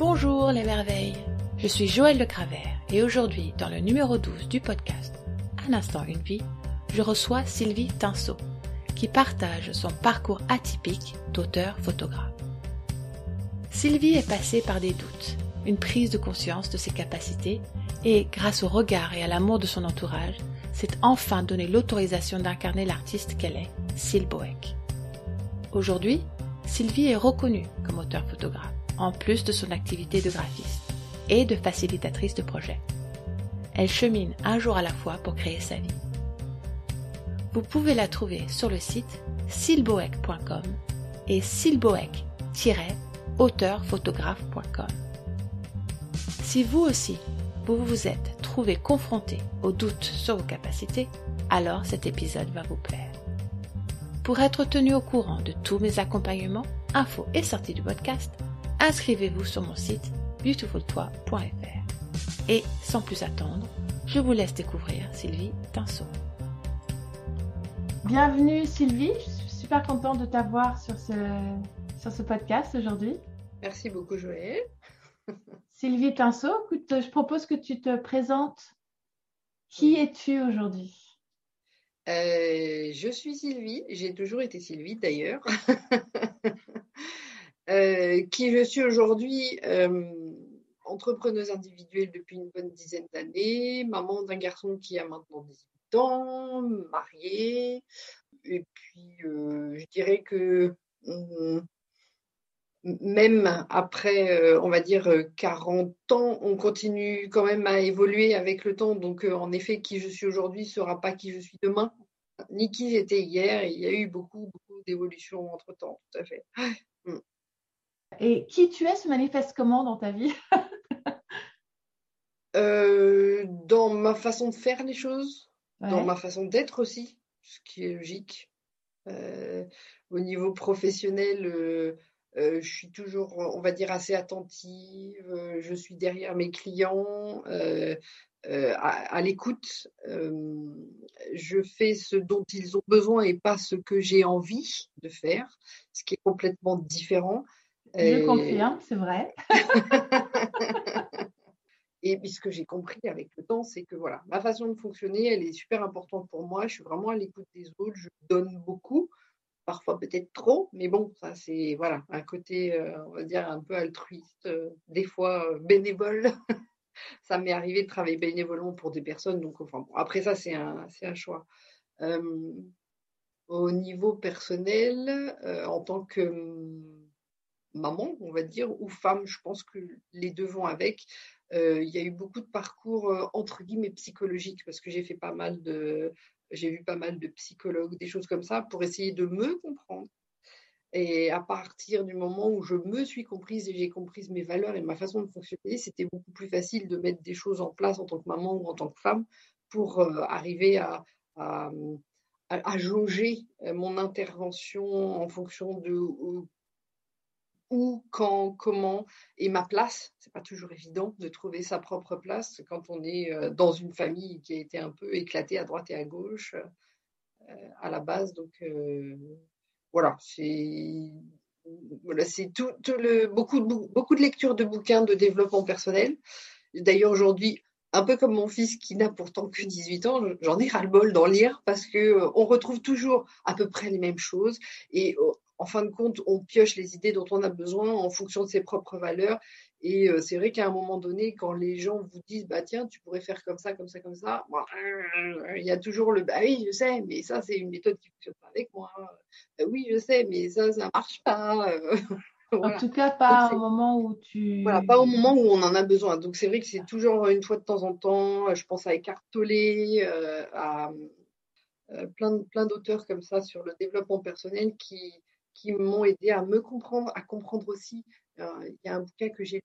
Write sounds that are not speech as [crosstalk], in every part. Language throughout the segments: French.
Bonjour les merveilles, je suis Joël Le Cravert et aujourd'hui, dans le numéro 12 du podcast Un instant, une vie, je reçois Sylvie Tinceau qui partage son parcours atypique d'auteur-photographe. Sylvie est passée par des doutes, une prise de conscience de ses capacités et, grâce au regard et à l'amour de son entourage, s'est enfin donné l'autorisation d'incarner l'artiste qu'elle est, Syl Boeck. Aujourd'hui, Sylvie est reconnue comme auteur-photographe, en plus de son activité de graphiste et de facilitatrice de projets. Elle chemine un jour à la fois pour créer sa vie. Vous pouvez la trouver sur le site silboek.com et silboek-auteurphotographe.com. Si vous aussi, vous vous êtes trouvé confronté aux doutes sur vos capacités, alors cet épisode va vous plaire. Pour être tenu au courant de tous mes accompagnements, infos et sorties du podcast, inscrivez-vous sur mon site beautifultoi.fr. Et sans plus attendre, je vous laisse découvrir Sylvie Tinceau. Bienvenue Sylvie, je suis super contente de t'avoir sur ce, sur ce podcast aujourd'hui. Merci beaucoup Joël. [laughs] Sylvie Tinceau, écoute, je propose que tu te présentes. Qui es-tu aujourd'hui? Euh, Je suis Sylvie, j'ai toujours été Sylvie d'ailleurs. [laughs] Euh, qui je suis aujourd'hui euh, entrepreneuse individuelle depuis une bonne dizaine d'années, maman d'un garçon qui a maintenant 18 ans, mariée. Et puis, je dirais que hum, même après, on va dire, 40 ans, on continue quand même à évoluer avec le temps. Donc, en effet, qui je suis aujourd'hui ne sera pas qui je suis demain, ni qui j'étais hier. Il y a eu beaucoup, beaucoup d'évolutions entre-temps, tout à fait. Mmh. Et qui tu es se manifeste comment dans ta vie? [laughs] Euh, Dans ma façon de faire les choses, dans ma façon d'être aussi, ce qui est logique. Euh, au niveau professionnel, euh, je suis toujours, on va dire, assez attentive. je suis derrière mes clients, à, l'écoute. je fais ce dont ils ont besoin et pas ce que j'ai envie de faire, ce qui est complètement différent. Je confirme, c'est vrai. [laughs] Et puis ce que j'ai compris avec le temps, c'est que voilà, ma façon de fonctionner, elle est super importante pour moi. Je suis vraiment à l'écoute des autres, je donne beaucoup, parfois peut-être trop, mais bon, ça c'est voilà un côté, euh, on va dire un peu altruiste, euh, des fois euh, bénévole. [laughs] ça m'est arrivé de travailler bénévolement pour des personnes, donc enfin après ça c'est un c'est un choix. au niveau personnel, en tant que maman, on va dire, ou femme. Je pense que les deux vont avec. Euh, il y a eu beaucoup de parcours euh, entre guillemets psychologiques parce que j'ai fait pas mal de, j'ai vu pas mal de psychologues, des choses comme ça, pour essayer de me comprendre. Et à partir du moment où je me suis comprise et j'ai compris mes valeurs et ma façon de fonctionner, c'était beaucoup plus facile de mettre des choses en place en tant que maman ou en tant que femme pour euh, arriver à, à, à, jauger mon intervention en fonction de où, quand, comment et ma place. C'est pas toujours évident de trouver sa propre place quand on est euh, dans une famille qui a été un peu éclatée à droite et à gauche euh, à la base. Donc euh, voilà, c'est voilà, beaucoup de beaucoup de lectures de bouquins de développement personnel. D'ailleurs aujourd'hui, un peu comme mon fils qui n'a pourtant que 18 ans, j'en ai ras-le-bol d'en lire parce que on retrouve toujours à peu près les mêmes choses et en fin de compte, on pioche les idées dont on a besoin en fonction de ses propres valeurs. Et euh, c'est vrai qu'à un moment donné, quand les gens vous disent, bah tiens, tu pourrais faire comme ça, comme ça, comme ça, il y a toujours le, bah oui, je sais, mais ça, c'est une méthode qui ne fonctionne pas avec moi. Bah oui, je sais, mais ça, ça ne marche pas. [laughs] En tout cas, pas au moment où tu. Voilà, pas au moment où on en a besoin. Donc, c'est vrai que c'est toujours une fois de temps en temps. Je pense à Eckhart Tolle, euh, à euh, plein, plein d'auteurs comme ça sur le développement personnel qui, qui m'ont aidé à me comprendre, à comprendre aussi. Euh, il y a un bouquin que j'ai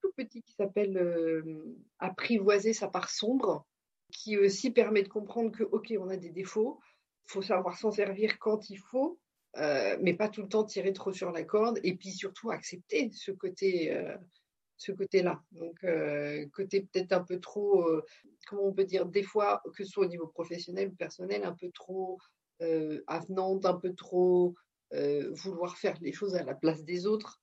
tout, petit qui s'appelle euh, Apprivoiser sa part sombre, qui aussi permet de comprendre que, OK, on a des défauts, il faut savoir s'en servir quand il faut, euh, mais pas tout le temps tirer trop sur la corde, et puis surtout accepter ce côté. ce côté-là. Donc, côté peut-être un peu trop, comment on peut dire, des fois, que ce soit au niveau professionnel ou personnel, un peu trop avenante, un peu trop euh, vouloir faire les choses à la place des autres.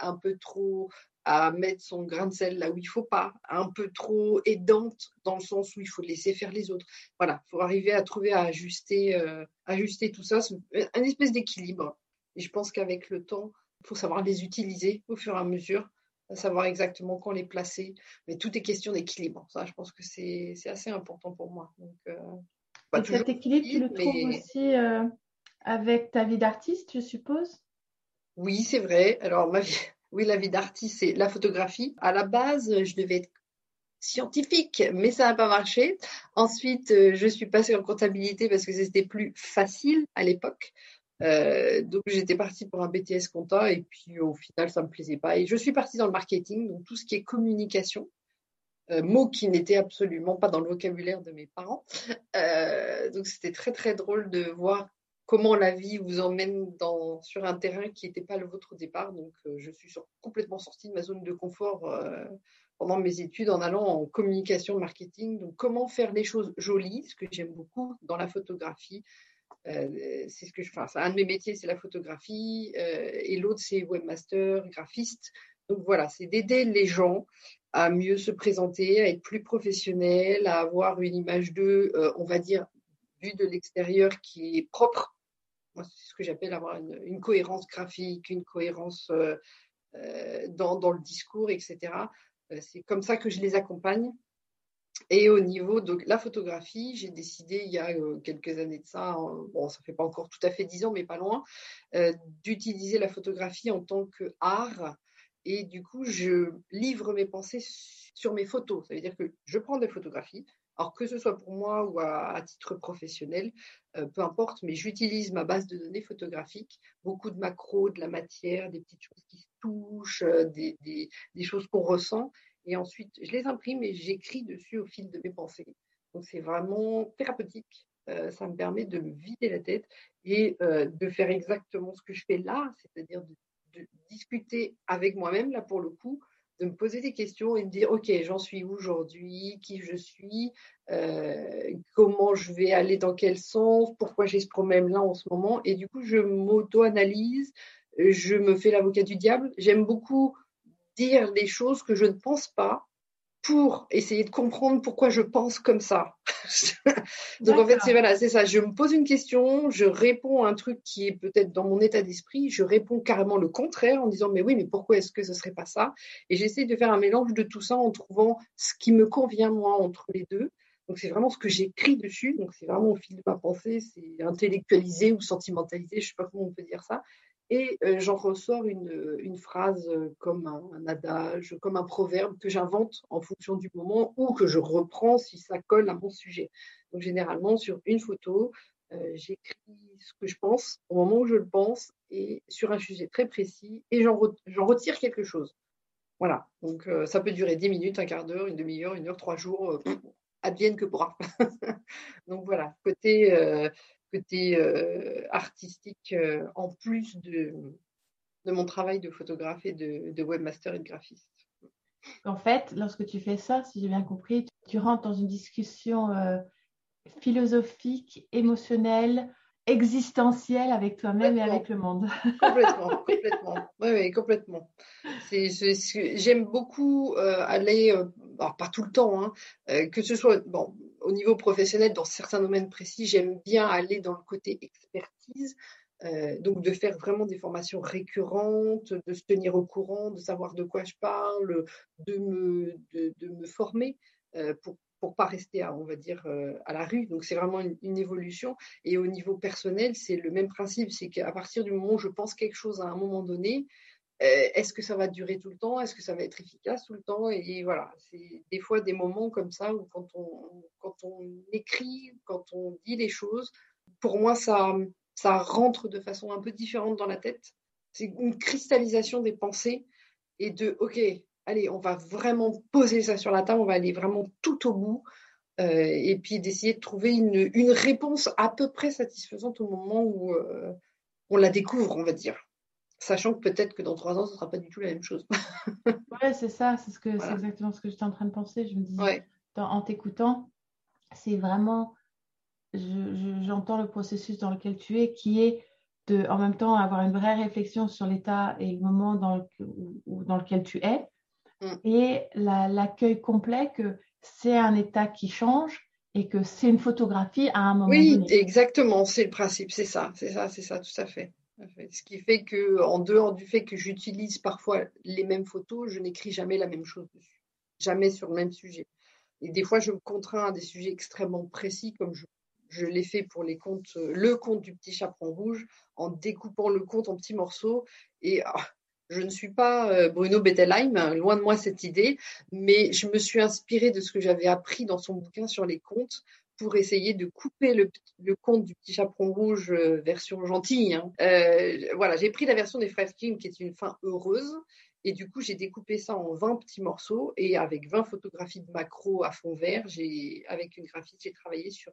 un peu trop à mettre son grain de sel là où il faut pas, un peu trop aidante dans le sens où il faut laisser faire les autres. Voilà, il faut arriver à trouver à ajuster, ajuster tout ça, un espèce d'équilibre. Et je pense qu'avec le temps, il faut savoir les utiliser au fur et à mesure savoir exactement quand les placer. Mais tout est question d'équilibre. Ça, je pense que c'est assez important pour moi. Donc, euh, cet équilibre, tu le trouves aussi euh, avec ta vie d'artiste, je suppose? Oui, c'est vrai. Alors, ma vie, [laughs] oui, la vie d'artiste, c'est la photographie. À la base, je devais être scientifique, mais ça n'a pas marché. Ensuite, euh, je suis passée en comptabilité parce que c'était plus facile à l'époque. Euh, donc j'étais partie pour un BTS compta et puis au final ça me plaisait pas et je suis partie dans le marketing donc tout ce qui est communication euh, mot qui n'était absolument pas dans le vocabulaire de mes parents euh, donc c'était très très drôle de voir comment la vie vous emmène sur un terrain qui n'était pas le vôtre au départ donc je suis complètement sortie de ma zone de confort pendant mes études en allant en communication marketing donc comment faire les choses jolies ce que j'aime beaucoup dans la photographie euh, c'est ce que je fais. Un de mes métiers, c'est la photographie, euh, et l'autre, c'est webmaster, graphiste. Donc voilà, c'est d'aider les gens à mieux se présenter, à être plus professionnels, à avoir une image d'eux, euh, on va dire, vue de l'extérieur qui est propre. C'est ce que j'appelle avoir une, cohérence graphique, une cohérence dans, dans, le discours, etc. c'est comme ça que je les accompagne. Et au niveau de la photographie, j'ai décidé il y a euh, quelques années de ça, bon, ça fait pas encore tout à fait dix ans, mais pas loin, euh, d'utiliser la photographie en tant qu'art. Et du coup, je livre mes pensées sur mes photos. Ça veut dire que je prends des photographies, alors que ce soit pour moi ou à, titre professionnel, euh, peu importe, mais j'utilise ma base de données photographique, beaucoup de macros, de la matière, des petites choses qui se touchent, des, des choses qu'on ressent. Et ensuite, je les imprime et j'écris dessus au fil de mes pensées. Donc, c'est vraiment thérapeutique. Euh, ça me permet de me vider la tête et euh, de faire exactement ce que je fais là, c'est-à-dire de, discuter avec moi-même, là pour le coup, de me poser des questions et de dire, OK, j'en suis aujourd'hui, qui je suis, euh, comment je vais aller dans quel sens, pourquoi j'ai ce problème-là en ce moment? Et du coup, je m'auto-analyse, je me fais l'avocat du diable. J'aime beaucoup dire les choses que je ne pense pas pour essayer de comprendre pourquoi je pense comme ça. [laughs] Donc en fait, c'est voilà, c'est ça. Je me pose une question, je réponds à un truc qui est peut-être dans mon état d'esprit, je réponds carrément le contraire en disant mais oui, mais pourquoi est-ce que ce serait pas ça? Et j'essaie de faire un mélange de tout ça en trouvant ce qui me convient moi entre les deux. Donc c'est vraiment ce que j'écris dessus. Donc c'est vraiment au fil de ma pensée, c'est intellectualisé ou sentimentalisé, je sais pas comment on peut dire ça et euh, j'en ressors une, une, phrase euh, comme un, adage, comme un proverbe que j'invente en fonction du moment ou que je reprends si ça colle à mon sujet. Donc généralement sur une photo, euh, j'écris ce que je pense au moment où je le pense et sur un sujet très précis et j'en retire quelque chose. Voilà, donc ça peut durer 10 minutes, un quart d'heure, une demi-heure, une heure, trois jours, advienne que pourra. [laughs] donc voilà, côté côté euh, artistique euh, en plus de, de mon travail de photographe et de, webmaster et de graphiste. En fait, lorsque tu fais ça, si j'ai bien compris, tu rentres dans une discussion euh, philosophique, émotionnelle, existentielle avec toi-même et avec le monde. [laughs] complètement, complètement. Oui, oui, complètement. J'aime beaucoup aller, pas tout le temps, hein, que ce soit, bon, au niveau professionnel, dans certains domaines précis, j'aime bien aller dans le côté expertise, euh, donc de faire vraiment des formations récurrentes, de se tenir au courant, de savoir de quoi je parle, de me, de, me former euh, pour pour pas rester, à, on va dire, euh, à la rue. Donc c'est vraiment une, évolution. Et au niveau personnel, c'est le même principe, c'est qu'à partir du moment où je pense quelque chose à un moment donné, est-ce que ça va durer tout le temps? Est-ce que ça va être efficace tout le temps? Et voilà, c'est des fois des moments comme ça où quand on, écrit, quand on dit les choses, pour moi, ça, rentre de façon un peu différente dans la tête. C'est une cristallisation des pensées et de, OK, allez, on va vraiment poser ça sur la table, on va aller vraiment tout au bout. Euh, et puis d'essayer de trouver une, une, réponse à peu près satisfaisante au moment où euh, on la découvre, on va dire sachant que peut-être que dans trois ans, ce ne sera pas du tout la même chose. [laughs] ouais, c'est ça, c'est ce que, exactement ce que j'étais en train de penser. Je me disais, en t'écoutant, c'est vraiment, j'entends le processus dans lequel tu es, qui est de, en même temps, avoir une vraie réflexion sur l'état et le moment dans, dans lequel tu es, mm. et l'accueil complet que c'est un état qui change et que c'est une photographie à un moment donné. Oui, exactement, c'est le principe, c'est ça, c'est ça, c'est ça, tout à fait. Ce qui fait que, en dehors du fait que j'utilise parfois les mêmes photos, je n'écris jamais la même chose dessus, jamais sur le même sujet. Et des fois, je me contrains à des sujets extrêmement précis, comme je, l'ai fait pour les contes, le conte du petit chaperon rouge, en découpant le conte en petits morceaux. Et ah, je ne suis pas euh, Bruno Bettelheim, hein, loin de moi cette idée, mais je me suis inspirée de ce que j'avais appris dans son bouquin sur les contes pour essayer de couper le, conte du petit chaperon rouge euh, version gentille. Hein. Euh, voilà, j'ai pris la version des frères Kim qui est une fin heureuse. Et du coup, j'ai découpé ça en 20 petits morceaux et avec 20 photographies de macro à fond vert, j'ai, avec une graphiste, j'ai travaillé sur,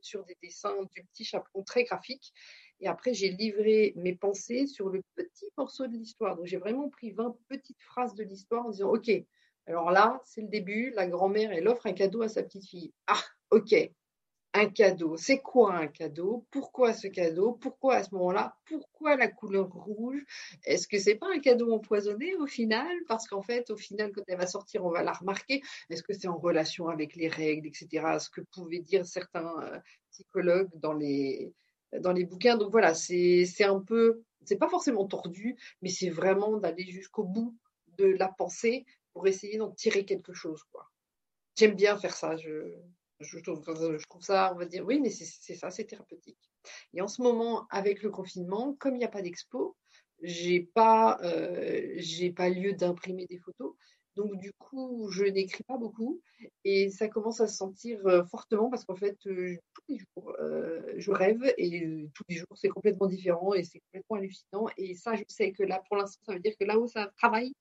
sur des dessins du petit chaperon très graphique. Et après, j'ai livré mes pensées sur le petit morceau de l'histoire. Donc, j'ai vraiment pris 20 petites phrases de l'histoire en disant, OK, alors là, c'est le début, la grand-mère, elle offre un cadeau à sa petite fille. Ah, OK, un cadeau. C'est quoi un cadeau? Pourquoi ce cadeau? Pourquoi à ce moment-là? Pourquoi la couleur rouge? Est-ce que c'est pas un cadeau empoisonné au final? Parce qu'en fait, au final, quand elle va sortir, on va la remarquer. Est-ce que c'est en relation avec les règles, etc. Ce que pouvaient dire certains euh, psychologues dans les dans les bouquins. Donc voilà, c'est un peu, c'est pas forcément tordu, mais c'est vraiment d'aller jusqu'au bout de la pensée pour essayer d'en tirer quelque chose. J'aime bien faire ça. Je, trouve, ça, on va dire, oui, mais c'est ça, c'est thérapeutique. Et en ce moment, avec le confinement, comme il n'y a pas d'expo, j'ai pas, euh, pas lieu d'imprimer des photos. Donc, du coup, je n'écris pas beaucoup et ça commence à se sentir euh, fortement parce qu'en fait, euh, tous les jours, je rêve et tous les jours, c'est complètement différent et c'est complètement hallucinant. Et ça, je sais que là, pour l'instant, ça veut dire que là-haut, ça travaille,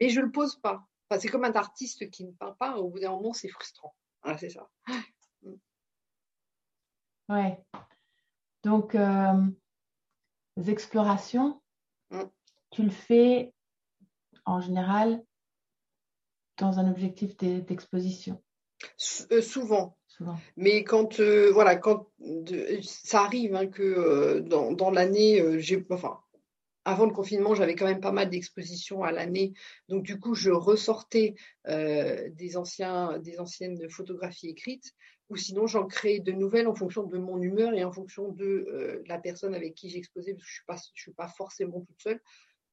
mais je ne le pose pas. Enfin, c'est comme un artiste qui ne peint pas, au bout d'un moment, c'est frustrant. Voilà, c'est ça. Ouais. Donc, les explorations, mm. tu le fais en général dans un objectif d'exposition euh, Souvent. Mais quand euh, voilà, quand ça arrive hein, que euh, dans, l'année, j'ai enfin avant le confinement, j'avais quand même pas mal d'expositions à l'année. Donc, du coup, je ressortais des, anciens, des anciennes photographies écrites ou sinon, j'en crée de nouvelles en fonction de mon humeur et en fonction de la personne avec qui j'exposais, parce que je ne suis, suis, pas forcément toute seule.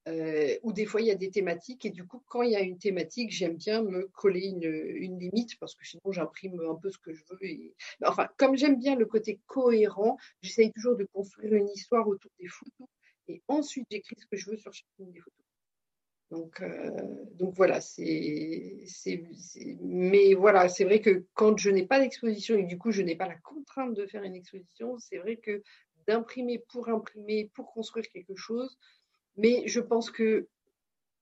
Euh, ou des fois il y a des thématiques et du coup quand il y a une thématique j'aime bien me coller une, limite parce que sinon j'imprime un peu ce que je veux enfin comme j'aime bien le côté cohérent j'essaye toujours de construire une histoire autour des photos et ensuite j'écris ce que je veux sur chacune des photos. Donc, euh, donc voilà, c'est, mais voilà, c'est vrai que quand je n'ai pas d'exposition et du coup je n'ai pas la contrainte de faire une exposition, c'est vrai que d'imprimer pour imprimer, pour construire quelque chose, mais je pense que,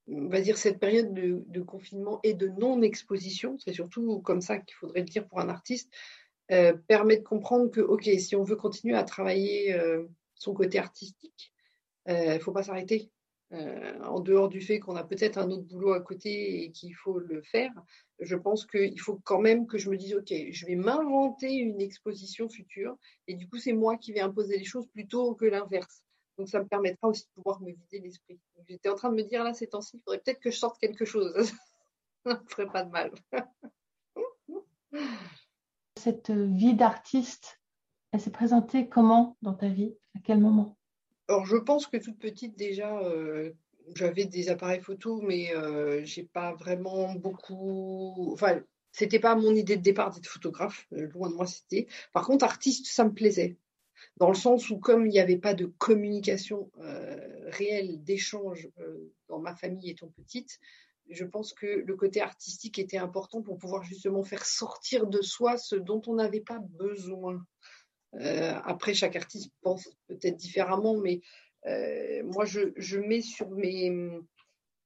on va dire, cette période de, confinement et de non-exposition, c'est surtout comme ça qu'il faudrait le dire pour un artiste, euh, permet de comprendre que, OK, si on veut continuer à travailler euh, son côté artistique, il euh, ne faut pas s'arrêter. en dehors du fait qu'on a peut-être un autre boulot à côté et qu'il faut le faire, je pense qu'il faut quand même que je me dise, OK, je vais m'inventer une exposition future et du coup, c'est moi qui vais imposer les choses plutôt que l'inverse. Donc, ça me permettra aussi de pouvoir me vider l'esprit. J'étais en train de me dire, là, ces temps-ci, il faudrait peut-être que je sorte quelque chose. [laughs] ça ne ferait pas de mal. Cette vie d'artiste, elle s'est présentée comment dans ta vie? À quel moment? Alors, je pense que toute petite, déjà, euh, j'avais des appareils photo, mais euh, j'ai pas vraiment beaucoup. Enfin, c'était pas mon idée de départ d'être photographe, euh, loin de moi c'était. Par contre, artiste, ça me plaisait dans le sens où comme il n'y avait pas de communication réelle, d'échange dans ma famille étant petite, je pense que le côté artistique était important pour pouvoir justement faire sortir de soi ce dont on n'avait pas besoin. Euh, après, chaque artiste pense peut-être différemment, mais moi, je, mets sur mes,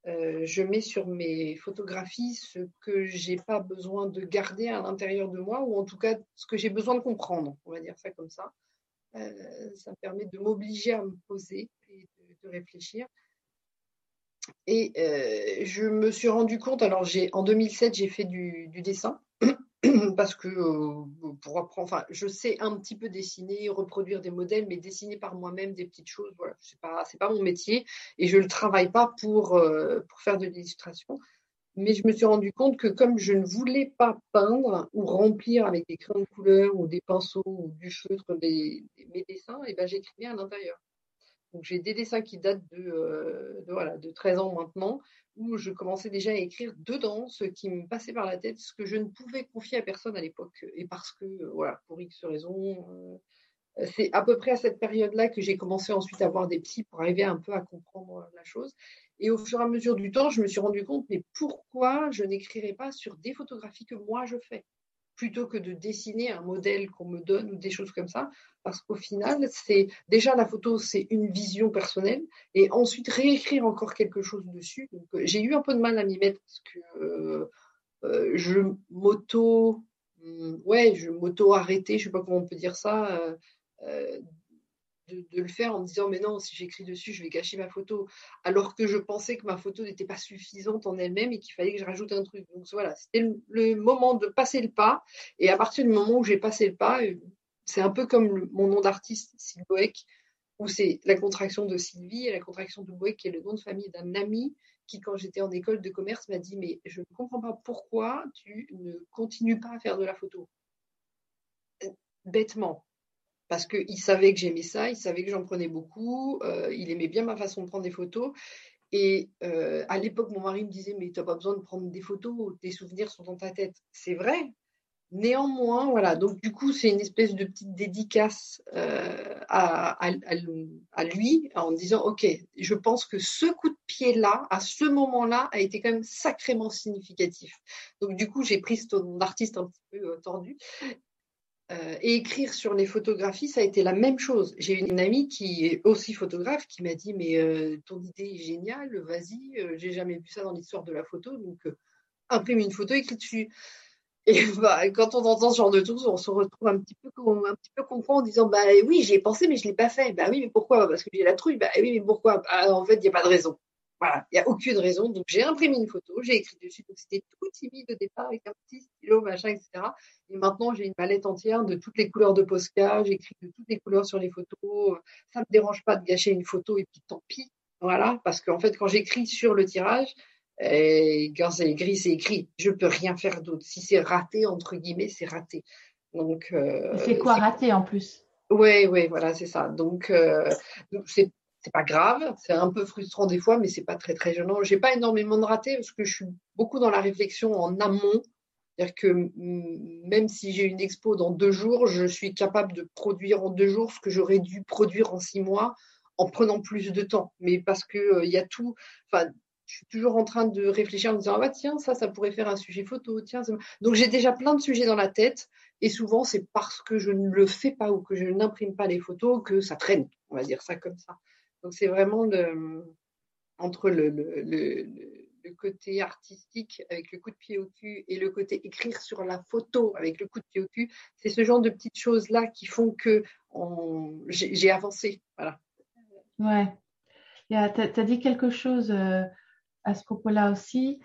je mets sur mes photographies ce que j'ai pas besoin de garder à l'intérieur de moi, ou en tout cas ce que j'ai besoin de comprendre, on va dire ça comme ça. Euh, ça me permet de m'obliger à me poser et de, réfléchir. Et euh, je me suis rendu compte, alors en 2007, j'ai fait du, dessin. [clears throat] parce que pour apprendre, enfin, je sais un petit peu dessiner, reproduire des modèles, mais dessiner par moi-même des petites choses, voilà, c'est pas, pas mon métier et je le travaille pas pour, pour faire de l'illustration. Mais je me suis rendu compte que comme je ne voulais pas peindre ou remplir avec des crayons de couleur ou des pinceaux ou du feutre mes dessins, et ben j'écrivais à l'intérieur. Donc j'ai des dessins qui datent de, de, voilà, de 13 ans maintenant, où je commençais déjà à écrire dedans ce qui me passait par la tête, ce que je ne pouvais confier à personne à l'époque. Et parce que, voilà, pour X raisons, euh, c'est à peu près à cette période-là que j'ai commencé ensuite à voir des psys pour arriver un peu à comprendre la chose. Et au fur et à mesure du temps, je me suis rendu compte, mais pourquoi je n'écrirais pas sur des photographies que moi je fais? Plutôt que de dessiner un modèle qu'on me donne ou des choses comme ça, parce qu'au final, c'est déjà la photo, c'est une vision personnelle, et ensuite réécrire encore quelque chose dessus. Donc, euh, j'ai eu un peu de mal à m'y mettre parce que euh, euh, je m'auto, hmm, ouais, je m'auto arrêter, je sais pas comment on peut dire ça, de, le faire en me disant mais non, si j'écris dessus, je vais gâcher ma photo, alors que je pensais que ma photo n'était pas suffisante en elle-même et qu'il fallait que je rajoute un truc. Donc voilà, c'était le, moment de passer le pas. Et à partir du moment où j'ai passé le pas, euh, c'est un peu comme mon nom d'artiste, Sylvoek, où c'est la contraction de Sylvie et la contraction de Boek, qui est le nom de famille d'un ami qui, quand j'étais en école de commerce, m'a dit mais je ne comprends pas pourquoi tu ne continues pas à faire de la photo. Bêtement, parce qu'il savait que j'aimais ça, il savait que j'en prenais beaucoup, euh, il aimait bien ma façon de prendre des photos. Et euh, à l'époque, mon mari me disait, mais tu n'as pas besoin de prendre des photos, tes souvenirs sont dans ta tête. C'est vrai. Néanmoins, voilà, donc du coup, c'est une espèce de petite dédicace euh, à, lui en disant, OK, je pense que ce coup de pied-là, à ce moment-là, a été quand même sacrément significatif. Donc du coup, j'ai pris ce ton d'artiste un petit peu tordu euh, et écrire sur les photographies, ça a été la même chose. J'ai une amie qui est aussi photographe qui m'a dit mais euh, ton idée est géniale, vas-y, euh, j'ai jamais vu ça dans l'histoire de la photo, donc imprime une photo, écris dessus. [laughs] Et bah, quand on entend ce genre de choses, on se retrouve un petit peu un petit peu confond en disant bah oui j'ai pensé mais je l'ai pas fait. Bah oui mais pourquoi? Parce que j'ai la trouille. Bah oui mais pourquoi? Bah, En fait il n'y a pas de raison. Voilà, il n'y a aucune raison. Donc, j'ai imprimé une photo, j'ai écrit dessus. Donc, c'était tout timide au départ avec un petit stylo, machin, etc. Et maintenant, j'ai une palette entière de toutes les couleurs de Posca. J'écris de toutes les couleurs sur les photos. Ça ne me dérange pas de gâcher une photo et puis tant pis. Voilà, parce qu'en fait, quand j'écris sur le tirage, et quand c'est écrit, c'est écrit. Je peux rien faire d'autre. Si c'est raté, entre guillemets, c'est raté. Donc, euh, c'est quoi raté en plus? Oui, oui, voilà, c'est ça. Donc, euh, c'est c'est pas grave, c'est un peu frustrant des fois, mais c'est pas très très gênant. J'ai pas énormément de ratés parce que je suis beaucoup dans la réflexion en amont. C'est-à-dire que même si j'ai une expo dans deux jours, je suis capable de produire en deux jours ce que j'aurais dû produire en six mois en prenant plus de temps. Mais parce que euh, il y a tout. Enfin, je suis toujours en train de réfléchir en me disant ah bah tiens ça ça pourrait faire un sujet photo tiens donc j'ai déjà plein de sujets dans la tête et souvent c'est parce que je ne le fais pas ou que je n'imprime pas les photos que ça traîne on va dire ça comme ça donc c'est vraiment le, entre le, le, le, côté artistique avec le coup de pied au cul et le côté écrire sur la photo avec le coup de pied au cul, c'est ce genre de petites choses-là qui font que j'ai avancé. Voilà. Ouais. Tu as, dit quelque chose euh, à ce propos-là aussi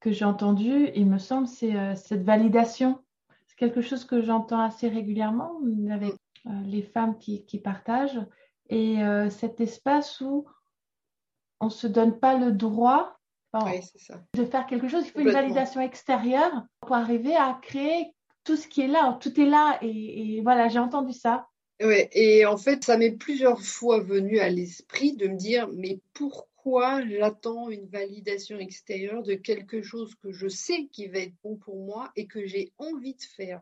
que j'ai entendu, il me semble, c'est euh, cette validation. C'est quelque chose que j'entends assez régulièrement avec euh, les femmes qui, qui partagent et euh, cet espace où on ne se donne pas le droit de faire quelque chose. Il faut une validation extérieure pour arriver à créer tout ce qui est là. Tout est là et, voilà, j'ai entendu ça. Oui, et en fait, ça m'est plusieurs fois venu à l'esprit de me dire, mais pourquoi j'attends une validation extérieure de quelque chose que je sais qui va être bon pour moi et que j'ai envie de faire?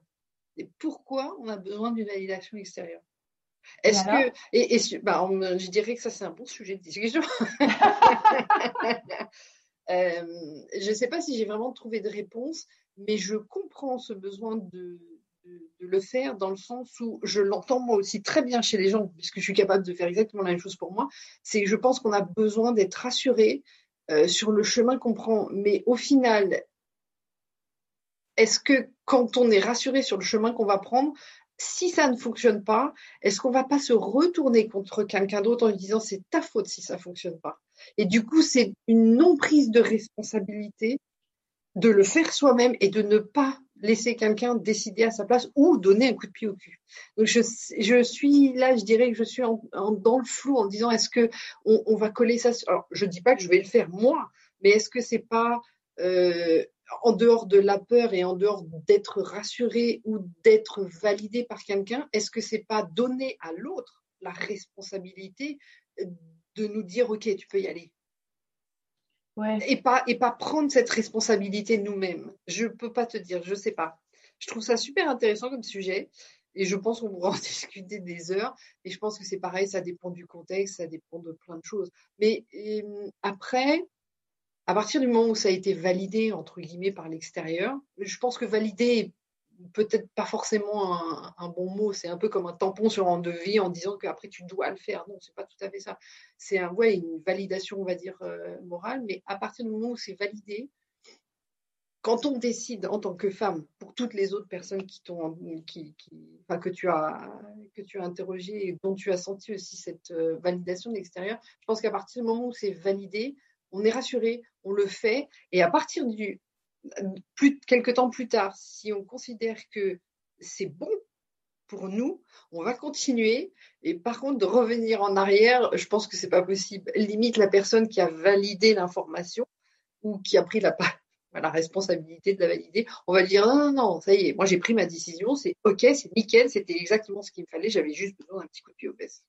Et pourquoi on a besoin d'une validation extérieure? Est-ce que, et, bah, je dirais que ça c'est un bon sujet de discussion. [laughs] [laughs] Euh, je ne sais pas si j'ai vraiment trouvé de réponse, mais je comprends ce besoin de, le faire dans le sens où je l'entends moi aussi très bien chez les gens, puisque je suis capable de faire exactement la même chose pour moi. C'est que je pense qu'on a besoin d'être rassuré euh, sur le chemin qu'on prend, mais au final, est-ce que quand on est rassuré sur le chemin qu'on va prendre, si ça ne fonctionne pas, est-ce qu'on va pas se retourner contre quelqu'un d'autre en lui disant c'est ta faute si ça fonctionne pas? Et du coup, c'est une non prise de responsabilité de le faire soi-même et de ne pas laisser quelqu'un décider à sa place ou donner un coup de pied au cul. Donc je, suis là, je dirais que je suis dans le flou en disant est-ce que on, va coller ça Alors je dis pas que je vais le faire moi, mais est-ce que c'est pas euh, en dehors de la peur et en dehors d'être rassuré ou d'être validé par quelqu'un, est-ce que c'est pas donner à l'autre la responsabilité de nous dire ok tu peux y aller? Et, pas, et pas prendre cette responsabilité nous-mêmes. Je ne peux pas te dire, je ne sais pas. Je trouve ça super intéressant comme sujet. Et je pense qu'on pourra en [laughs] discuter des heures. Et je pense que c'est pareil, ça dépend du contexte, ça dépend de plein de choses. Mais après, à partir du moment où ça a été validé, entre guillemets, par l'extérieur, je pense que valider peut-être pas forcément un, bon mot, c'est un peu comme un tampon sur un devis en disant qu'après tu dois le faire. Non, c'est pas tout à fait ça. C'est un, une validation, on va dire, euh, morale, mais à partir du moment où c'est validé, quand on décide en tant que femme, pour toutes les autres personnes qui t'ont, qui, que tu as, que interrogé et dont tu as senti aussi cette euh, validation de l'extérieur, je pense qu'à partir du moment où c'est validé, on est rassuré, on le fait, et à partir du, quelques temps plus tard, si on considère que c'est bon pour nous, on va continuer. Et par contre, de revenir en arrière, je pense que c'est pas possible. Limite, la personne qui a validé l'information ou qui a pris la, [laughs] la responsabilité de la valider, on va dire non, non, non, ça y est, moi j'ai pris ma décision, c'est ok, c'est nickel, c'était exactement ce qu'il me fallait, j'avais juste besoin d'un petit coup de pied aux fesses.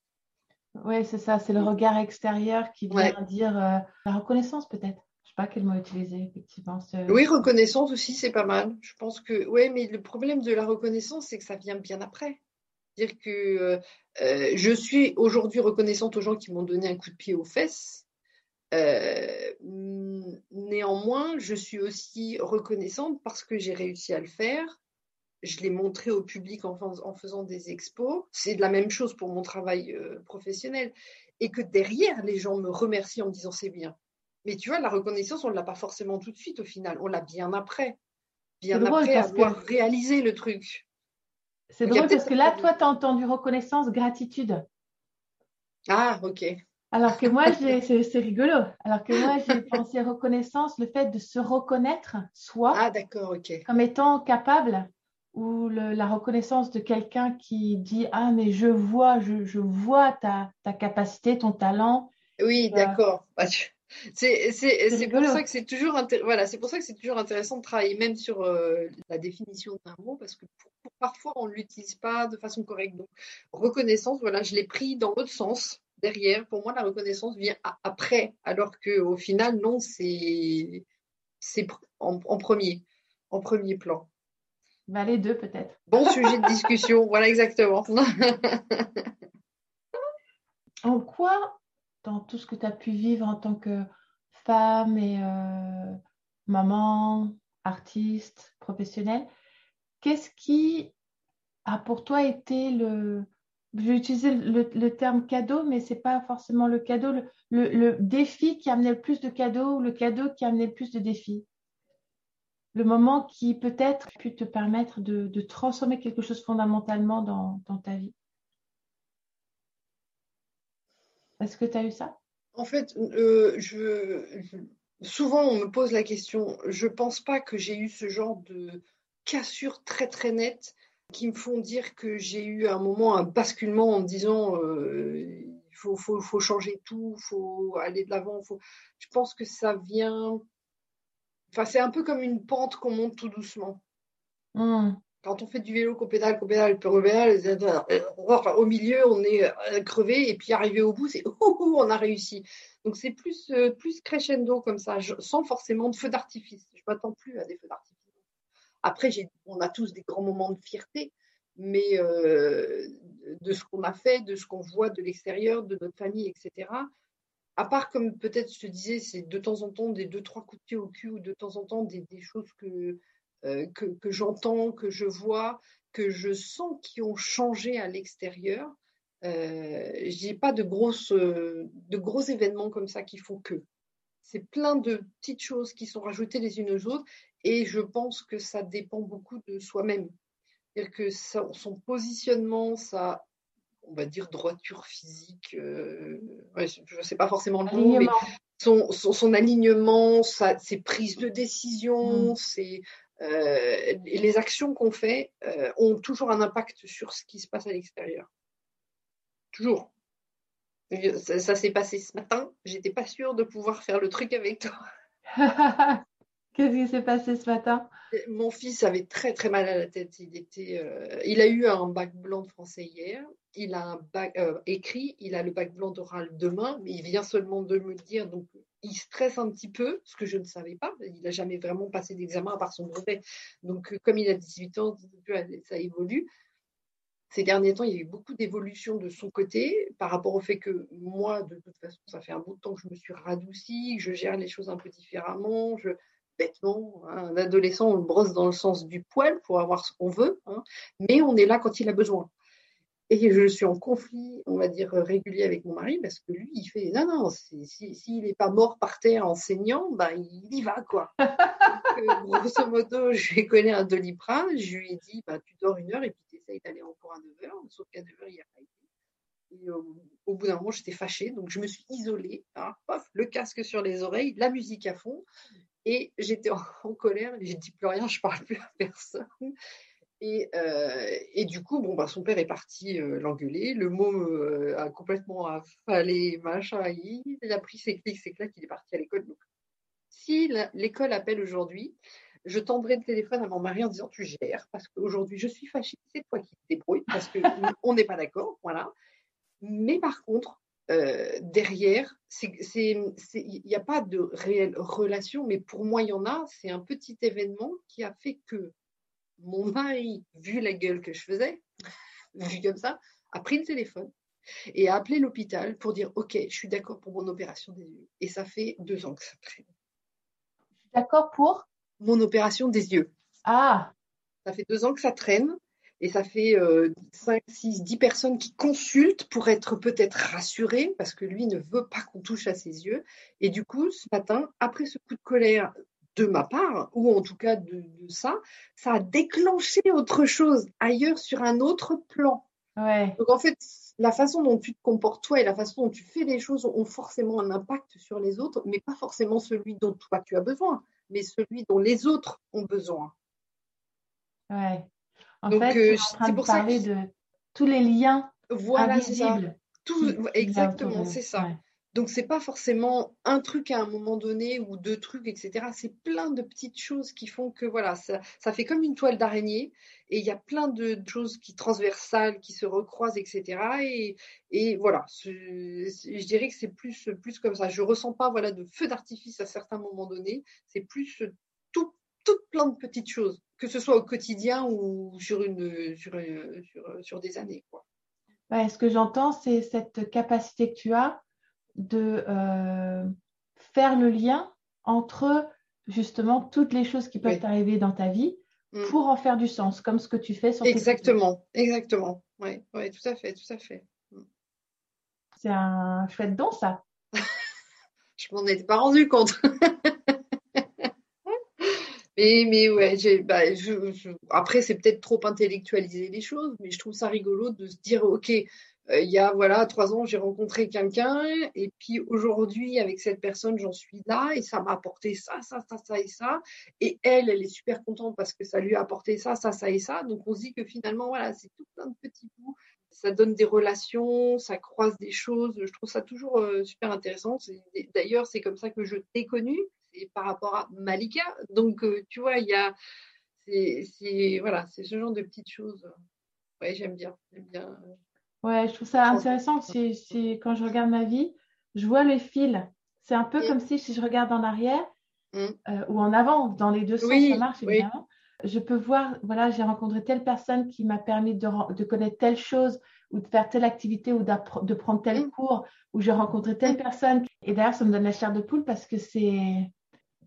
Oui, c'est ça, c'est le regard extérieur qui vient dire euh, la reconnaissance peut-être sais pas quel mot utiliser, effectivement. Oui, reconnaissance aussi, c'est pas mal. Je pense que, oui, mais le problème de la reconnaissance, c'est que ça vient bien après. Dire que euh, euh, je suis aujourd'hui reconnaissante aux gens qui m'ont donné un coup de pied aux fesses. Euh, néanmoins, je suis aussi reconnaissante parce que j'ai réussi à le faire. Je l'ai montré au public en, en faisant des expos. C'est de la même chose pour mon travail professionnel. Et que derrière, les gens me remercient en me disant c'est bien. Mais tu vois, la reconnaissance, on ne l'a pas forcément tout de suite au final. On l'a bien après. Bien après avoir réalisé le truc. C'est drôle parce que là, toi, tu as entendu reconnaissance, gratitude. Ah, ok. Alors que moi, c'est rigolo. Alors que moi, j'ai pensé reconnaissance, le fait de se reconnaître soi ah, ok. comme étant capable, ou la reconnaissance de quelqu'un qui dit Ah, mais je vois, je, vois ta, ta, capacité, ton talent. Oui, euh, d'accord. Bah, c'est pour ça que c'est toujours voilà, pour ça que c'est toujours intéressant de travailler même sur euh, la définition d'un mot parce que parfois on ne l'utilise pas de façon correcte. Donc reconnaissance, voilà, je l'ai pris dans l'autre sens derrière. Pour moi, la reconnaissance vient après, alors que au final, non, c'est c'est en, premier, en premier plan. Bah, les deux peut-être. Bon sujet de discussion, [laughs] voilà exactement. en quoi dans tout ce que tu as pu vivre en tant que femme et euh, maman, artiste, professionnelle, qu'est-ce qui a pour toi été le... Je vais utiliser le, terme cadeau, mais ce n'est pas forcément le cadeau, le, défi qui a amené le plus de cadeaux ou le cadeau qui a amené le plus de défis? Le moment qui peut-être pu te permettre de, transformer quelque chose fondamentalement dans ta vie. Est-ce que tu as eu ça? En fait, euh, souvent on me pose la question. Je ne pense pas que j'ai eu ce genre de cassure très très nette qui me font dire que j'ai eu un moment un basculement en me disant euh, il faut, changer tout, il faut aller de l'avant. Je pense que ça vient. Enfin, c'est un peu comme une pente qu'on monte tout doucement. Hmm quand on fait du vélo, qu'on pédale, qu'on pédale, qu'on pédale, au milieu, on est euh, crevé, et puis arrivé au bout, c'est [laughs] oh, on a réussi. Donc c'est plus, euh, plus crescendo comme ça, sans forcément de feu d'artifice. Je m'attends plus à des feux d'artifice. Après, on a tous des grands moments de fierté, mais euh, de ce qu'on a fait, de ce qu'on voit de l'extérieur, de notre famille, etc. À part, comme peut-être je te disais, c'est de temps en temps des deux, trois coups de pied au cul, ou de temps en temps des choses que euh, que, j'entends, que je vois, que je sens qui ont changé à l'extérieur. Euh, j'ai pas de grosses, de gros événements comme ça qui font que. C'est plein de petites choses qui sont rajoutées les unes aux autres et je pense que ça dépend beaucoup de soi-même. C'est-à-dire que son positionnement, sa, on va dire, droiture physique, euh, je ne sais pas forcément le mot, mais son, son, alignement, sa, ses prises de décision, mm. les actions qu'on fait ont toujours un impact sur ce qui se passe à l'extérieur. Toujours. Ça, s'est passé ce matin. J'étais pas sûre de pouvoir faire le truc avec toi. [laughs] Qu'est-ce qui s'est passé ce matin? Mon fils avait très très mal à la tête. Il était, euh, il a eu un bac blanc de français hier. Il a un bac euh, écrit. Il a le bac blanc d'oral demain, mais il vient seulement de me le dire. Donc il stresse un petit peu, ce que je ne savais pas. Il n'a jamais vraiment passé d'examen à part son brevet. Donc comme il a 18 ans, ça évolue ces derniers temps, il y a eu beaucoup d'évolutions de son côté par rapport au fait que moi, de toute façon, ça fait un bout de temps que je me suis radoucie, que je gère les choses un peu différemment. Bêtement, hein, un adolescent, on le brosse dans le sens du poil pour avoir ce qu'on veut, hein, mais on est là quand il a besoin. Et je suis en conflit, on va dire, régulier avec mon mari parce que lui, il fait non, non, s'il n'est pas mort par terre enseignant, bah, il y va, quoi. [laughs] Donc, grosso modo, je lui ai collé un doliprane, je lui ai dit, bah, tu dors une heure et puis tu essayes d'aller encore à 9 heures, sauf qu'à 9 heures, il n'y a pas été. Et au, bout d'un moment, j'étais fâchée, donc je me suis isolée, hein, le casque sur les oreilles, la musique à fond, et j'étais en, [laughs] en, colère, j'ai dit plus rien, je ne parle plus à personne. Euh, et, du coup, bon, bah, son père est parti euh, l'engueuler. Le mot euh, a complètement affalé, machin. Il, a pris ses clics, ses claques, il est parti à l'école. Donc, si l'école appelle aujourd'hui, je tendrai le téléphone à mon mari en disant Tu gères, parce qu'aujourd'hui, je suis fâchée. C'est toi qui te débrouilles, parce qu'on [laughs] n'est pas d'accord. Voilà. Mais par contre, derrière, il n'y a pas de réelle relation, mais pour moi, il y en a. C'est un petit événement qui a fait que mon mari, vu la gueule que je faisais, [laughs] vu comme ça, a pris le téléphone et a appelé l'hôpital pour dire Ok, je suis d'accord pour mon opération des yeux. Et ça fait deux ans que ça traîne. D'accord pour? Mon opération des yeux. Ah Ça fait deux ans que ça traîne. Et ça fait 5, 6, 10 personnes qui consultent pour être peut-être rassurées, parce que lui ne veut pas qu'on touche à ses yeux. Et du coup, ce matin, après ce coup de colère de ma part, ou en tout cas de, ça, ça a déclenché autre chose ailleurs sur un autre plan. Ouais. Donc en fait, la façon dont tu te comportes toi et la façon dont tu fais les choses ont forcément un impact sur les autres, mais pas forcément celui dont toi tu as besoin, mais celui dont les autres ont besoin. Ouais. En fait, euh, c'est pour parler ça de tous les liens voilà, invisibles. Tout, exactement, c'est ça. Donc, c'est pas forcément un truc à un moment donné ou deux trucs, etc. C'est plein de petites choses qui font que, voilà, ça, ça fait comme une toile d'araignée et il y a plein de choses qui transversales, qui se recroisent, etc. Et, et voilà, je dirais que c'est plus, plus comme ça. Je ressens pas, voilà, de feu d'artifice à certains moments donnés. C'est plus tout, tout plein de petites choses, que ce soit au quotidien ou sur, une, sur, sur, sur des années, quoi. Ouais, ce que j'entends, c'est cette capacité que tu as de euh, faire le lien entre justement toutes les choses qui peuvent arriver dans ta vie mm. pour en faire du sens, comme ce que tu fais sur Exactement, exactement. Oui, ouais, tout à fait, tout à fait. Mm. C'est un chouette don, ça. [laughs] je m'en étais pas rendu compte. [laughs] mais, mais ouais, bah, après, c'est peut-être trop intellectualiser les choses, mais je trouve ça rigolo de se dire, OK, euh, il y a voilà trois ans, j'ai rencontré quelqu'un et puis aujourd'hui avec cette personne, j'en suis là et ça m'a apporté ça, ça, ça, ça et ça. Et elle, elle est super contente parce que ça lui a apporté ça, ça, ça et ça. Donc on se dit que finalement voilà, c'est tout plein de petits bouts. Ça donne des relations, ça croise des choses. Je trouve ça toujours euh, super intéressant. D'ailleurs, c'est comme ça que je t'ai connue, c'est par rapport à Malika. Donc euh, tu vois, il y a c'est voilà, ce genre de petites choses. Ouais, j'aime bien, bien. Ouais, je trouve ça intéressant. C'est, quand je regarde ma vie, je vois le fil. C'est un peu mm. comme si, si je regarde en arrière mm. euh, ou en avant, dans les deux sens, ça marche évidemment. Je peux voir, voilà, j'ai rencontré telle personne qui m'a permis de, de, connaître telle chose ou de faire telle activité ou de prendre tel mm. cours ou j'ai rencontré telle personne. Et d'ailleurs, ça me donne la chair de poule parce que c'est.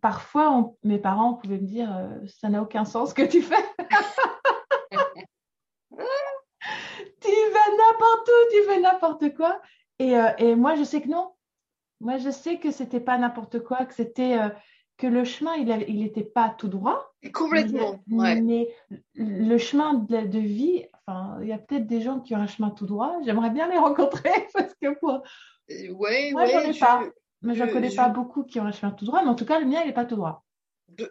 Parfois, mes parents pouvaient me dire euh, ça n'a aucun sens ce que tu fais. [laughs] tu vas n'importe où, tu fais n'importe quoi. Et, euh, et, moi, je sais que non. Moi, je sais que c'était pas n'importe quoi, que c'était euh, que le chemin, il n'était pas tout droit. Complètement. Mais, mais le chemin de, vie, enfin, il y a peut-être des gens qui ont un chemin tout droit. J'aimerais bien les rencontrer [laughs] parce que pour. Ouais, moi, ouais, j'en ai pas. Mais je ne connais pas beaucoup qui ont un chemin tout droit, mais en tout cas, le mien, il n'est pas tout droit.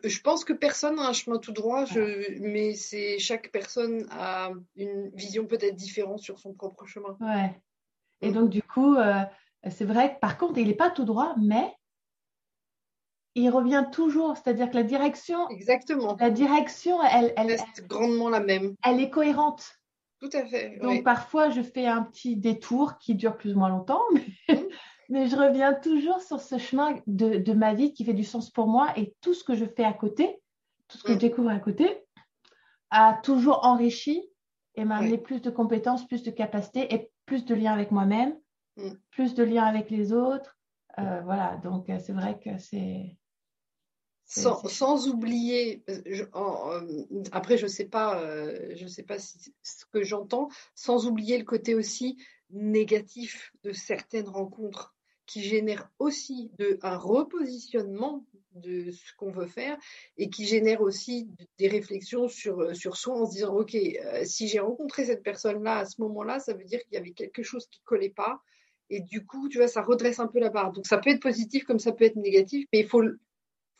je pense que personne n'a un chemin tout droit, mais c'est chaque personne a une vision peut-être différente sur son propre chemin. Ouais. Et donc du coup, euh, c'est vrai que par contre, il n'est pas tout droit, mais il revient toujours, c'est-à-dire que la direction, exactement, la direction, elle, elle reste grandement la même. Elle est cohérente. Tout à fait. Donc parfois, je fais un petit détour qui dure plus ou moins longtemps, [laughs] mais, mmh. Mais je reviens toujours sur ce chemin de, de, ma vie qui fait du sens pour moi et tout ce que je fais à côté, tout ce que je mmh. découvre à côté, a toujours enrichi et m'a amené plus de compétences, plus de capacités et plus de liens avec moi-même, mmh. plus de liens avec les autres. Euh, voilà, donc euh, c'est vrai que c'est sans, oublier, euh, après je sais pas, euh, je sais pas ce que j'entends, sans oublier le côté aussi négatif de certaines rencontres qui génèrent aussi de, un repositionnement de ce qu'on veut faire et qui génèrent aussi des réflexions sur, sur soi en se disant ok euh, si j'ai rencontré cette personne là à ce moment là ça veut dire qu'il y avait quelque chose qui collait pas et du coup tu vois ça redresse un peu la barre donc ça peut être positif comme ça peut être négatif mais il faut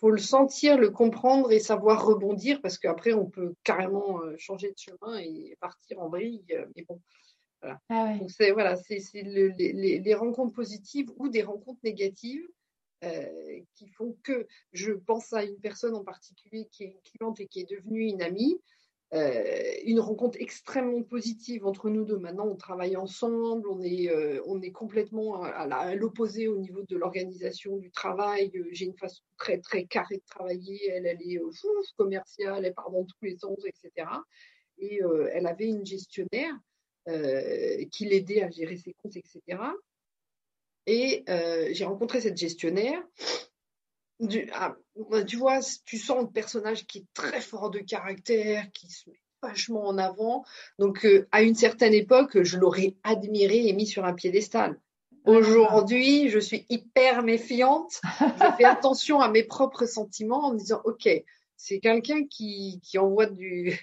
faut le sentir, le comprendre et savoir rebondir parce qu'après, on peut carrément euh, changer de chemin et partir en vrille. Euh, mais bon, Ah Donc, c'est voilà, c'est les, rencontres positives ou des rencontres négatives euh, qui font que je pense à une personne en particulier qui est une cliente et qui est devenue une amie. Euh, une rencontre extrêmement positive entre nous deux. Maintenant, on travaille ensemble, on est, euh, on est complètement à, l'opposé au niveau de l'organisation du travail. J'ai une façon très, très carrée de travailler. Elle, elle est commerciale, elle part dans tous les sens, etc. Et elle avait une gestionnaire qui l'aidait à gérer ses comptes, etc. Et j'ai rencontré cette gestionnaire ah, tu vois, tu sens un personnage qui est très fort de caractère, qui se met vachement en avant. Donc, euh, à une certaine époque, je l'aurais admiré et mis sur un piédestal. Aujourd'hui, je suis hyper méfiante. Je fais [laughs] attention à mes propres sentiments en me disant, OK, c'est quelqu'un qui, qui, envoie du,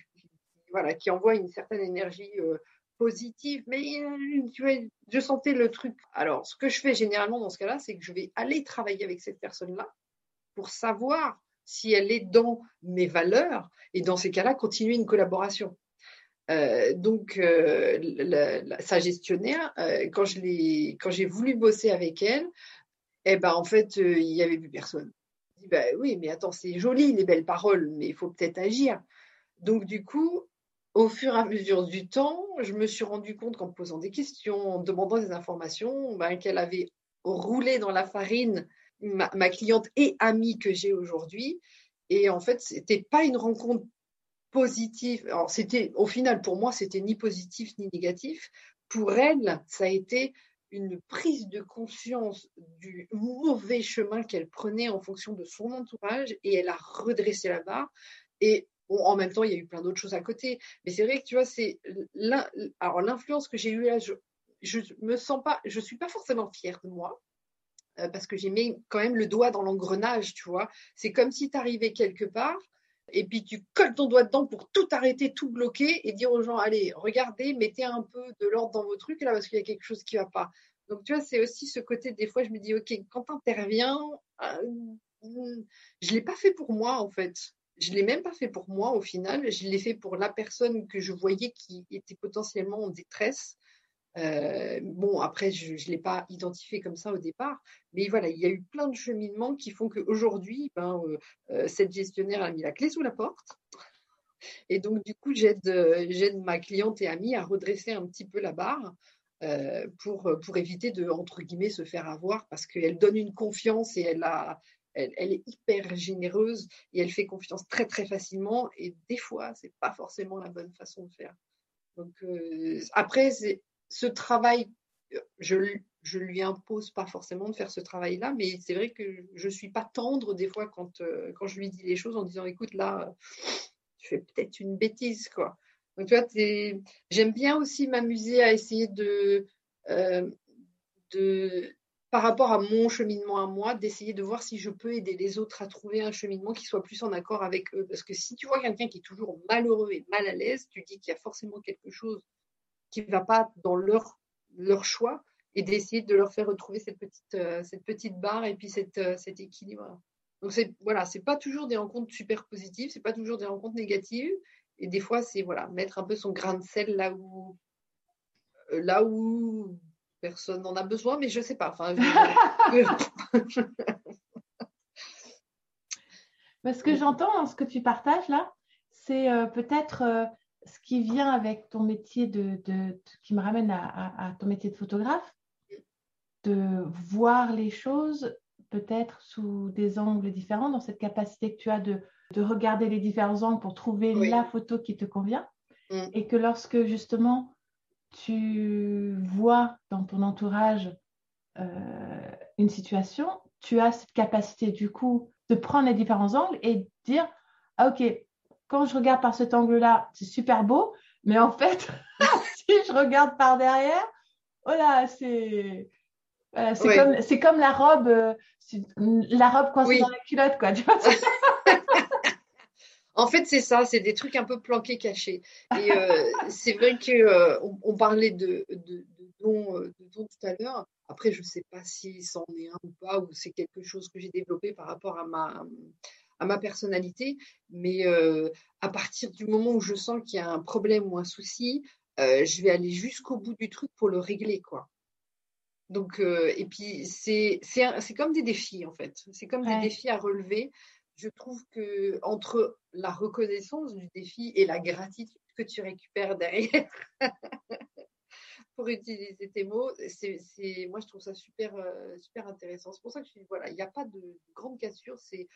voilà, qui envoie une certaine énergie euh, positive, mais je sentais le truc. Alors, ce que je fais généralement dans ce cas-là, c'est que je vais aller travailler avec cette personne-là pour savoir si elle est dans mes valeurs et dans ces cas-là, continuer une collaboration. Euh, donc, euh, sa gestionnaire, euh, quand j'ai voulu bosser avec elle, eh ben, en fait, il n'y avait plus personne. Je dis, bah, oui, mais attends, c'est joli les belles paroles, mais il faut peut-être agir. Donc, du coup, au fur et à mesure du temps, je me suis rendu compte qu'en posant des questions, en demandant des informations, ben, qu'elle avait roulé dans la farine ma, cliente et amie que j'ai aujourd'hui. Et en fait, c'était pas une rencontre positive. Alors, au final, pour moi, c'était ni positif ni négatif. Pour elle, ça a été une prise de conscience du mauvais chemin qu'elle prenait en fonction de son entourage et elle a redressé la barre. Et en même temps, il y a eu plein d'autres choses à côté. Mais c'est vrai que tu vois, c'est alors l'influence que j'ai eue là, je, je me sens pas, je suis pas forcément fière de moi. Euh, parce que j'ai mis quand même le doigt dans l'engrenage, tu vois. C'est comme si tu arrivais quelque part et puis tu colles ton doigt dedans pour tout arrêter, tout bloquer et dire aux gens, allez, regardez, mettez un peu de l'ordre dans vos trucs là parce qu'il y a quelque chose qui va pas. Donc tu vois, c'est aussi ce côté, des fois, je me dis, ok, quand tu interviens, euh, je l'ai pas fait pour moi en fait. Je l'ai même pas fait pour moi au final. Je l'ai fait pour la personne que je voyais qui était potentiellement en détresse euh, bon, après, je ne l'ai pas identifié comme ça au départ, mais voilà, il y a eu plein de cheminements qui font qu'aujourd'hui, ben, euh, euh, cette gestionnaire a mis la clé sous la porte. Et donc, du coup, j'aide, ma cliente et amie à redresser un petit peu la barre pour, pour éviter de, entre guillemets, se faire avoir parce qu'elle donne une confiance et elle, a, elle, est hyper généreuse et elle fait confiance très, très facilement. Et des fois, ce n'est pas forcément la bonne façon de faire. Donc, après, c'est ce travail, je, je lui impose pas forcément de faire ce travail-là, mais c'est vrai que je suis pas tendre des fois quand, euh, quand je lui dis les choses en disant écoute là, tu fais peut-être une bêtise quoi. Donc tu j'aime bien aussi m'amuser à essayer de, euh, de, par rapport à mon cheminement à moi, d'essayer de voir si je peux aider les autres à trouver un cheminement qui soit plus en accord avec eux. Parce que si tu vois quelqu'un qui est toujours malheureux et mal à l'aise, tu dis qu'il y a forcément quelque chose qui ne va pas dans leur, choix et d'essayer de leur faire retrouver cette petite, euh, cette barre et puis cette, euh, cet équilibre. Donc c'est voilà, c'est pas toujours des rencontres super positives, c'est pas toujours des rencontres négatives. Et des fois, c'est voilà, mettre un peu son grain de sel là où euh, là où personne n'en a besoin, mais je sais pas. Enfin, [laughs] ce que j'entends ce que tu partages là, c'est euh, peut-être euh, ce qui vient avec ton métier de, qui me ramène à, ton métier de photographe, de voir les choses peut-être sous des angles différents, dans cette capacité que tu as de, regarder les différents angles pour trouver la photo qui te convient. Mm. Et que lorsque justement tu vois dans ton entourage euh, une situation, tu as cette capacité du coup de prendre les différents angles et dire, ah, ok, quand je regarde par cet angle-là, c'est super beau, mais en fait, [laughs] si je regarde par derrière, voilà, c'est c'est comme, la robe, euh, la robe coincée dans la culotte, quoi. [laughs] en fait, c'est ça, c'est des trucs un peu planqués, cachés. Et euh, [laughs] c'est vrai qu'on euh, on parlait de, de, de, tout à l'heure. Après, je ne sais pas si c'en est un ou pas, ou c'est quelque chose que j'ai développé par rapport à ma, à ma personnalité. Mais à partir du moment où je sens qu'il y a un problème ou un souci, je vais aller jusqu'au bout du truc pour le régler, quoi. Donc, euh, et puis, c'est comme des défis, en fait. C'est comme des défis à relever. Je trouve que entre la reconnaissance du défi et la gratitude que tu récupères derrière, [laughs] pour utiliser tes mots, moi, je trouve ça super, euh, super intéressant. C'est pour ça que je dis, voilà, il n'y a pas de grande cassure. C'est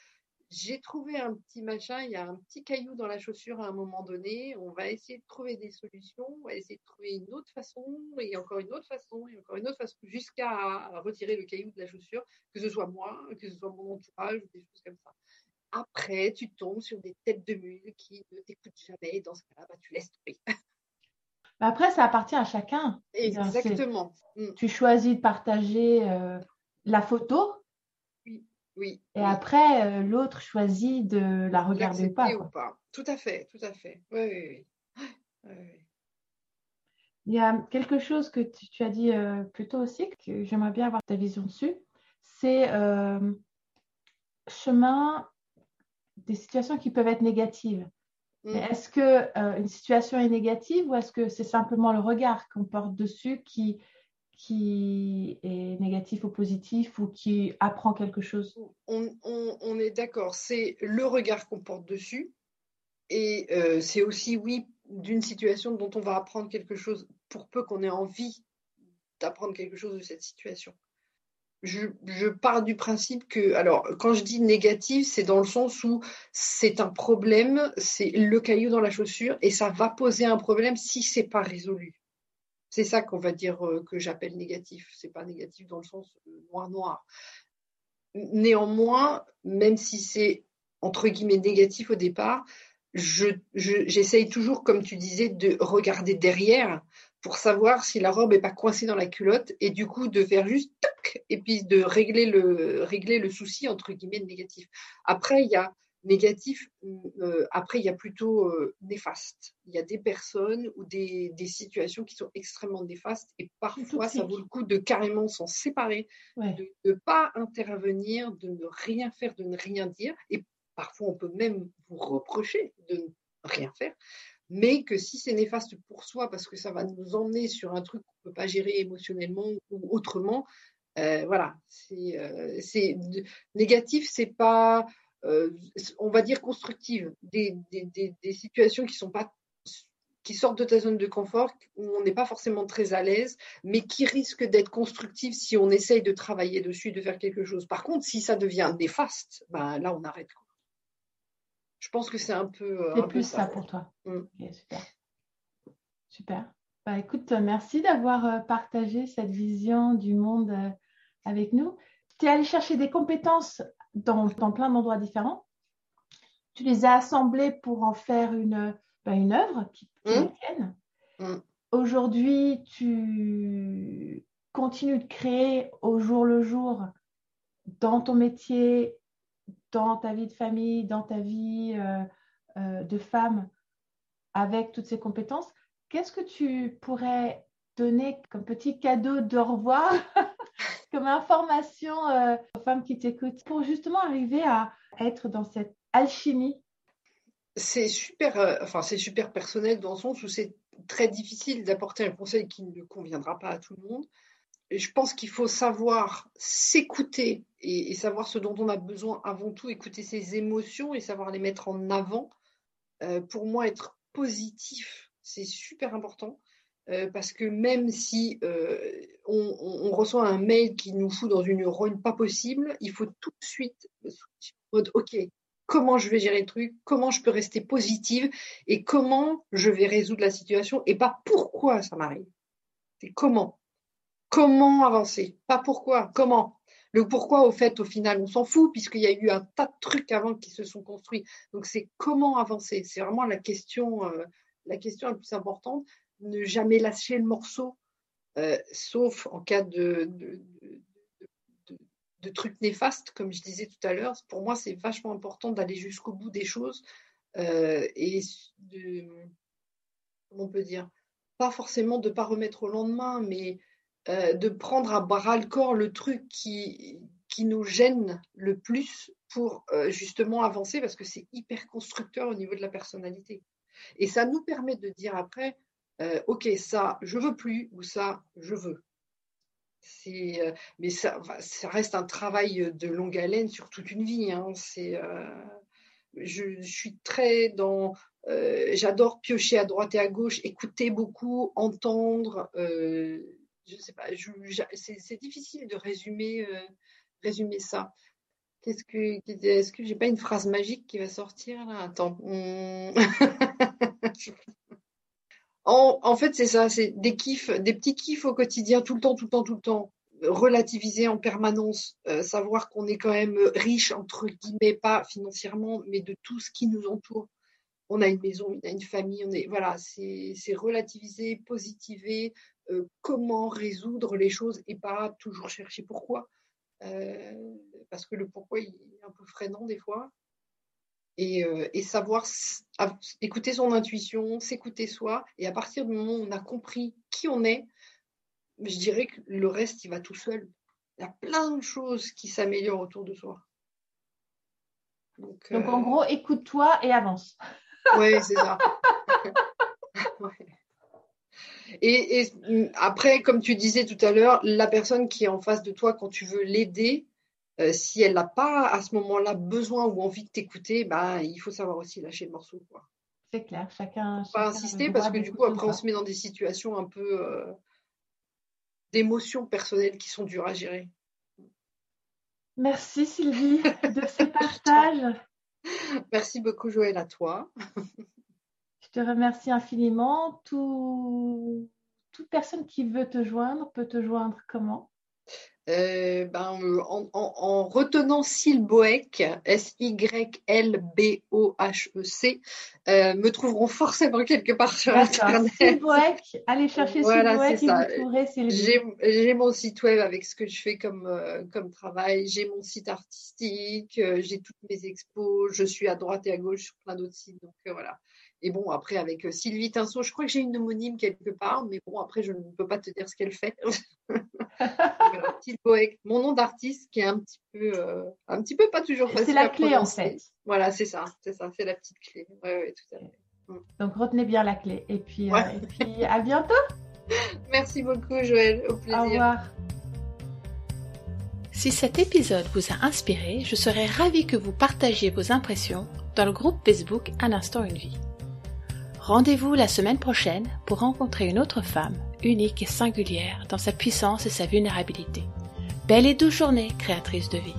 j'ai trouvé un petit machin, il y a un petit caillou dans la chaussure à un moment donné, on va essayer de trouver des solutions, on va essayer de trouver une autre façon, et encore une autre façon, et encore une autre façon, jusqu'à retirer le caillou de la chaussure, que ce soit moi, que ce soit mon entourage, des choses comme ça. Après, tu tombes sur des têtes de mule qui ne t'écoutent jamais, dans ce cas-là, bah, tu laisses tomber. [laughs] Après, ça appartient à chacun. Exactement. Mm. Tu choisis de partager euh, la photo, oui. Et après, euh, l'autre choisit de la regarder ou pas, ou pas. Tout à fait, tout à fait. Oui, oui, oui. Il y a quelque chose que tu, as dit euh, plus tôt aussi, que j'aimerais bien avoir ta vision dessus. C'est chemin des situations qui peuvent être négatives. Mm. Est-ce que une situation est négative ou est-ce que c'est simplement le regard qu'on porte dessus qui, qui est négatif ou positif ou qui apprend quelque chose? On, est d'accord, c'est le regard qu'on porte dessus et euh, c'est aussi, oui, d'une situation dont on va apprendre quelque chose pour peu qu'on ait envie d'apprendre quelque chose de cette situation. Je, pars du principe que, alors, quand je dis négatif, c'est dans le sens où c'est un problème, c'est le caillou dans la chaussure et ça va poser un problème si c'est pas résolu. C'est ça qu'on va dire euh, que j'appelle négatif. C'est pas négatif dans le sens noir-noir. Néanmoins, même si c'est entre guillemets négatif au départ, j'essaye toujours, comme tu disais, de regarder derrière pour savoir si la robe n'est pas coincée dans la culotte et du coup de faire juste toc et puis de régler le, régler le souci entre guillemets négatif. Après, il y a Négatif, euh, après, il y a plutôt euh, néfaste. Il y a des personnes ou des, situations qui sont extrêmement néfastes et parfois, ça vaut le coup de carrément s'en séparer, de ne pas intervenir, de ne rien faire, de ne rien dire. Et parfois, on peut même vous reprocher de ne rien faire. Mais que si c'est néfaste pour soi, parce que ça va nous emmener sur un truc qu'on ne peut pas gérer émotionnellement ou autrement, euh, voilà, c'est négatif, c'est pas euh, on va dire constructives, des, situations qui sont pas qui sortent de ta zone de confort, où on n'est pas forcément très à l'aise, mais qui risquent d'être constructives si on essaye de travailler dessus, de faire quelque chose. Par contre, si ça devient néfaste, ben là, on arrête. Je pense que c'est un peu. Euh, c'est plus ça, pour toi. Mm. super. Super. Bah, écoute, merci d'avoir euh, partagé cette vision du monde avec nous. Tu es allé chercher des compétences dans, plein d'endroits différents. Tu les as assemblés pour en faire une, ben, une œuvre qui, qui mmh. tienne. Mmh. Aujourd'hui, tu continues de créer au jour le jour dans ton métier, dans ta vie de famille, dans ta vie euh, euh, de femme, avec toutes ces compétences. Qu'est-ce que tu pourrais donner comme petit cadeau de revoir [laughs] comme information euh, aux femmes qui t'écoutent pour justement arriver à être dans cette alchimie? C'est super, enfin c'est super personnel dans le sens où c'est très difficile d'apporter un conseil qui ne conviendra pas à tout le monde. Je pense qu'il faut savoir s'écouter et, savoir ce dont on a besoin avant tout, écouter ses émotions et savoir les mettre en avant. Euh, pour moi, être positif, c'est super important. Euh, parce que même si euh, on, reçoit un mail qui nous fout dans une rogne pas possible, il faut tout de suite mode OK, comment je vais gérer le truc, comment je peux rester positive et comment je vais résoudre la situation et pas pourquoi ça m'arrive. C'est comment. Comment avancer, pas pourquoi, comment? Le pourquoi, au fait, au final, on s'en fout, puisqu'il y a eu un tas de trucs avant qui se sont construits. Donc, c'est comment avancer? C'est vraiment la question, euh, la question la plus importante ne jamais lâcher le morceau, euh, sauf en cas de, de, trucs néfastes, comme je disais tout à l'heure. Pour moi, c'est vachement important d'aller jusqu'au bout des choses euh, et de, comment on peut dire, pas forcément de ne pas remettre au lendemain, mais euh, de prendre à bras le corps le truc qui, qui nous gêne le plus pour justement avancer parce que c'est hyper constructeur au niveau de la personnalité. Et ça nous permet de dire après, euh, ok, ça, je veux plus, ou ça, je veux. Euh, mais ça, ça, reste un travail de longue haleine sur toute une vie. Hein. C'est, euh, je, suis très dans. j'adore piocher à droite et à gauche, écouter beaucoup, entendre. Je sais pas, c'est, difficile de résumer, résumer ça. Qu'est-ce que, est-ce que j'ai pas une phrase magique qui va sortir là? Attends. [laughs] En, fait, c'est ça, c'est des kiffs, des petits kiffs au quotidien, tout le temps, tout le temps, tout le temps, relativiser en permanence, euh, savoir qu'on est quand même riche, entre guillemets, pas financièrement, mais de tout ce qui nous entoure. On a une maison, on a une famille, on est, voilà, c'est relativiser, positiver, euh, comment résoudre les choses et pas toujours chercher pourquoi. Euh, parce que le pourquoi, il est un peu freinant des fois. Euh, et, savoir écouter son intuition, s'écouter soi. Et à partir du moment où on a compris qui on est, je dirais que le reste, il va tout seul. Il y a plein de choses qui s'améliorent autour de soi. Donc, en euh, gros, écoute-toi et avance. Oui, c'est ça. [laughs] et, et, après, comme tu disais tout à l'heure, la personne qui est en face de toi, quand tu veux l'aider, euh, si elle n'a pas à ce moment-là besoin ou envie de t'écouter, bah, il faut savoir aussi lâcher le morceau. C'est clair, chacun. Pas insister parce que du coup, après, on se met dans des situations un peu euh, d'émotions personnelles qui sont dures à gérer. Merci Sylvie de ce [laughs] partage. Merci beaucoup Joël à toi. [laughs] Je te remercie infiniment. Tout... Toute personne qui veut te joindre peut te joindre comment? Euh, ben, euh, en, retenant Silboec, S-Y-L-B-O-H-E-C, euh, me trouveront forcément quelque part sur Internet. Silboec, allez chercher voilà, Silboec et vous trouverez J'ai mon site web avec ce que je fais comme, comme travail, j'ai mon site artistique, j'ai toutes mes expos, je suis à droite et à gauche sur plein d'autres sites. Donc voilà. Et bon, après, avec Sylvie Tinceau, je crois que j'ai une homonyme quelque part, mais bon, après, je ne peux pas te dire ce qu'elle fait. [laughs] Mon nom d'artiste qui est un petit peu, euh, un petit peu pas toujours facile. C'est la clé en fait. Voilà, c'est ça, c'est ça, c'est la petite clé. Mm. Donc retenez bien la clé. Et puis, euh, et puis à bientôt. [laughs] Merci beaucoup, Joël. Au plaisir. Au revoir. Si cet épisode vous a inspiré, je serais ravie que vous partagiez vos impressions dans le groupe Facebook Un instant une vie. Rendez-vous la semaine prochaine pour rencontrer une autre femme, unique et singulière dans sa puissance et sa vulnérabilité. Belle et douce journée, créatrice de vie.